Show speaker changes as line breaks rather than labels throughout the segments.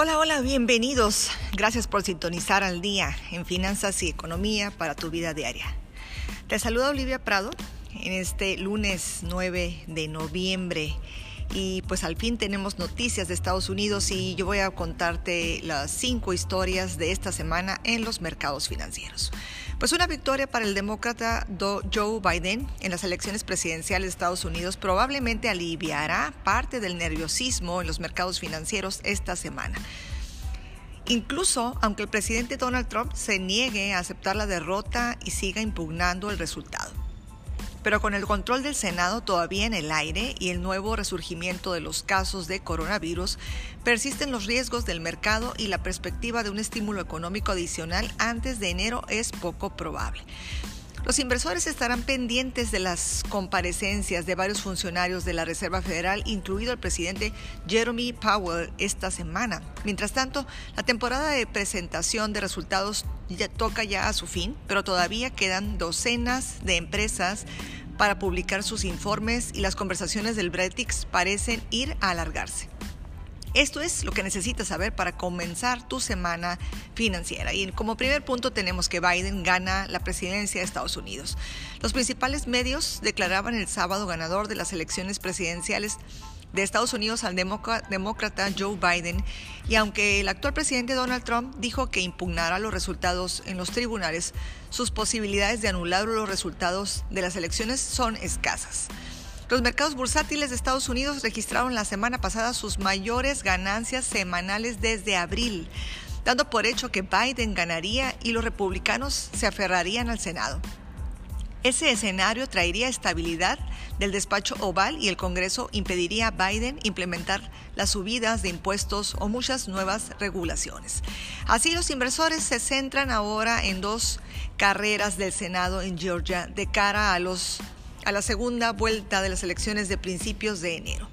Hola, hola, bienvenidos. Gracias por sintonizar al día en finanzas y economía para tu vida diaria. Te saluda Olivia Prado en este lunes 9 de noviembre y pues al fin tenemos noticias de Estados Unidos y yo voy a contarte las cinco historias de esta semana en los mercados financieros. Pues una victoria para el demócrata Joe Biden en las elecciones presidenciales de Estados Unidos probablemente aliviará parte del nerviosismo en los mercados financieros esta semana. Incluso aunque el presidente Donald Trump se niegue a aceptar la derrota y siga impugnando el resultado pero con el control del Senado todavía en el aire y el nuevo resurgimiento de los casos de coronavirus, persisten los riesgos del mercado y la perspectiva de un estímulo económico adicional antes de enero es poco probable. Los inversores estarán pendientes de las comparecencias de varios funcionarios de la Reserva Federal, incluido el presidente Jeremy Powell, esta semana. Mientras tanto, la temporada de presentación de resultados ya toca ya a su fin, pero todavía quedan docenas de empresas para publicar sus informes y las conversaciones del Bretix parecen ir a alargarse. Esto es lo que necesitas saber para comenzar tu semana financiera. Y como primer punto tenemos que Biden gana la presidencia de Estados Unidos. Los principales medios declaraban el sábado ganador de las elecciones presidenciales de Estados Unidos al demócrata Joe Biden y aunque el actual presidente Donald Trump dijo que impugnará los resultados en los tribunales, sus posibilidades de anular los resultados de las elecciones son escasas. Los mercados bursátiles de Estados Unidos registraron la semana pasada sus mayores ganancias semanales desde abril, dando por hecho que Biden ganaría y los republicanos se aferrarían al Senado. Ese escenario traería estabilidad del despacho oval y el Congreso impediría a Biden implementar las subidas de impuestos o muchas nuevas regulaciones. Así los inversores se centran ahora en dos carreras del Senado en Georgia de cara a los a la segunda vuelta de las elecciones de principios de enero.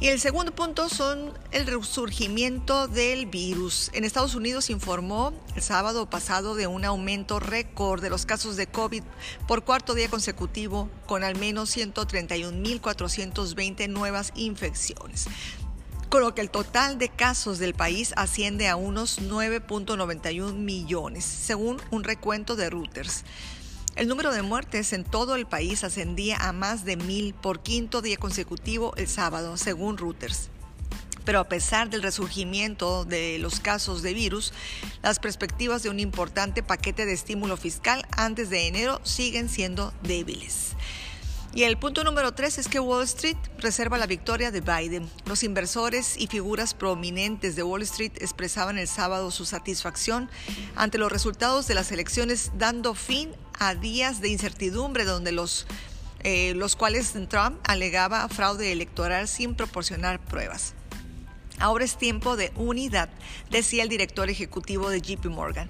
Y el segundo punto son el resurgimiento del virus. En Estados Unidos informó el sábado pasado de un aumento récord de los casos de COVID por cuarto día consecutivo, con al menos 131.420 nuevas infecciones con lo que el total de casos del país asciende a unos 9.91 millones, según un recuento de Reuters. El número de muertes en todo el país ascendía a más de mil por quinto día consecutivo el sábado, según Reuters. Pero a pesar del resurgimiento de los casos de virus, las perspectivas de un importante paquete de estímulo fiscal antes de enero siguen siendo débiles. Y el punto número tres es que Wall Street reserva la victoria de Biden. Los inversores y figuras prominentes de Wall Street expresaban el sábado su satisfacción ante los resultados de las elecciones, dando fin a días de incertidumbre donde los, eh, los cuales Trump alegaba fraude electoral sin proporcionar pruebas. Ahora es tiempo de unidad, decía el director ejecutivo de JP Morgan.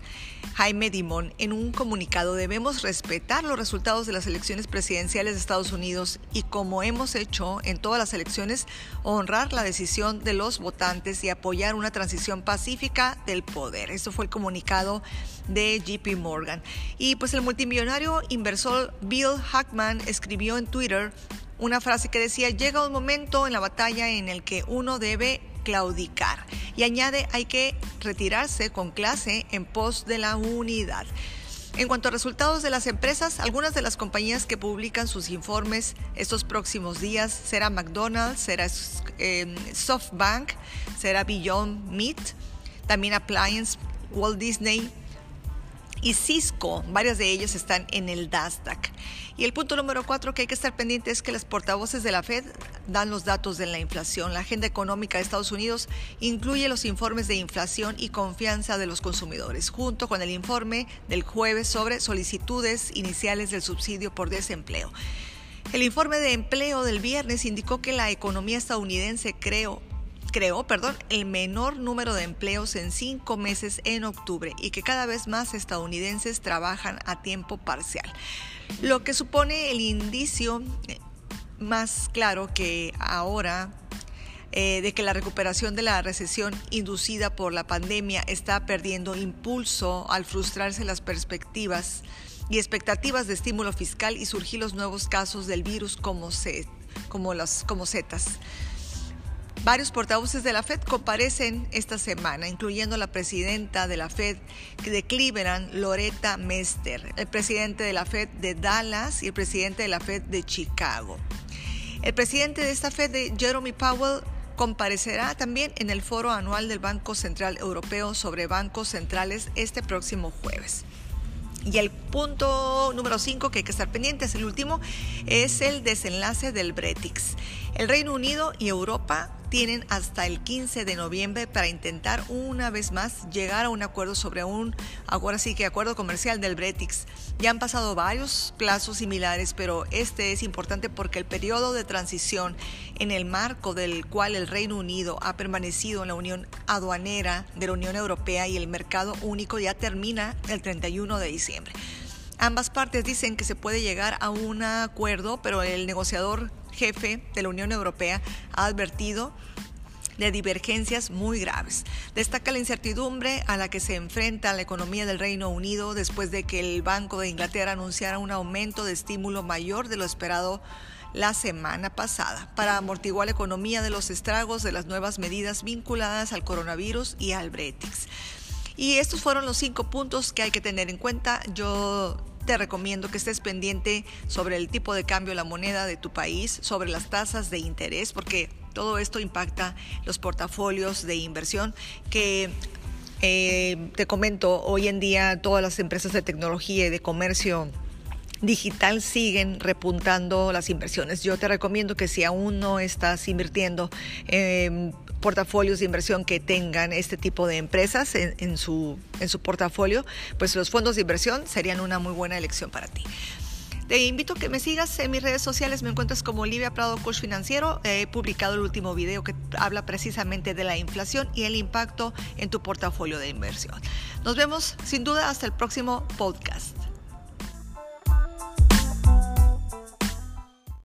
Jaime Dimon, en un comunicado debemos respetar los resultados de las elecciones presidenciales de Estados Unidos y, como hemos hecho en todas las elecciones, honrar la decisión de los votantes y apoyar una transición pacífica del poder. Esto fue el comunicado de JP Morgan. Y pues el multimillonario inversor Bill Hackman escribió en Twitter una frase que decía, llega un momento en la batalla en el que uno debe claudicar. Y añade, hay que retirarse con clase en pos de la unidad. En cuanto a resultados de las empresas, algunas de las compañías que publican sus informes estos próximos días será McDonald's, será em, SoftBank, será Beyond Meat, también Appliance, Walt Disney, y Cisco, varias de ellas están en el Nasdaq. Y el punto número cuatro que hay que estar pendiente es que las portavoces de la Fed dan los datos de la inflación. La agenda económica de Estados Unidos incluye los informes de inflación y confianza de los consumidores, junto con el informe del jueves sobre solicitudes iniciales del subsidio por desempleo. El informe de empleo del viernes indicó que la economía estadounidense creó creó perdón, el menor número de empleos en cinco meses en octubre y que cada vez más estadounidenses trabajan a tiempo parcial. Lo que supone el indicio eh, más claro que ahora eh, de que la recuperación de la recesión inducida por la pandemia está perdiendo impulso al frustrarse las perspectivas y expectativas de estímulo fiscal y surgir los nuevos casos del virus como, como, como setas. Varios portavoces de la Fed comparecen esta semana, incluyendo la presidenta de la Fed de Cleveland, Loretta Mester, el presidente de la Fed de Dallas y el presidente de la Fed de Chicago. El presidente de esta Fed, Jeremy Powell, comparecerá también en el foro anual del Banco Central Europeo sobre bancos centrales este próximo jueves. Y el punto número 5 que hay que estar pendientes, el último, es el desenlace del Bretix. El Reino Unido y Europa tienen hasta el 15 de noviembre para intentar una vez más llegar a un acuerdo sobre un, ahora sí que acuerdo comercial del Bretix. Ya han pasado varios plazos similares, pero este es importante porque el periodo de transición en el marco del cual el Reino Unido ha permanecido en la Unión Aduanera de la Unión Europea y el mercado único ya termina el 31 de diciembre. Ambas partes dicen que se puede llegar a un acuerdo, pero el negociador jefe de la Unión Europea ha advertido de divergencias muy graves. Destaca la incertidumbre a la que se enfrenta la economía del Reino Unido después de que el Banco de Inglaterra anunciara un aumento de estímulo mayor de lo esperado la semana pasada para amortiguar la economía de los estragos de las nuevas medidas vinculadas al coronavirus y al Bretix. Y estos fueron los cinco puntos que hay que tener en cuenta. Yo te recomiendo que estés pendiente sobre el tipo de cambio de la moneda de tu país, sobre las tasas de interés, porque todo esto impacta los portafolios de inversión que eh, te comento, hoy en día todas las empresas de tecnología y de comercio digital siguen repuntando las inversiones. Yo te recomiendo que si aún no estás invirtiendo en portafolios de inversión que tengan este tipo de empresas en, su, en su portafolio, pues los fondos de inversión serían una muy buena elección para ti. Te invito a que me sigas en mis redes sociales, me encuentras como Olivia Prado Coach Financiero. He publicado el último video que habla precisamente de la inflación y el impacto en tu portafolio de inversión. Nos vemos sin duda hasta el próximo podcast.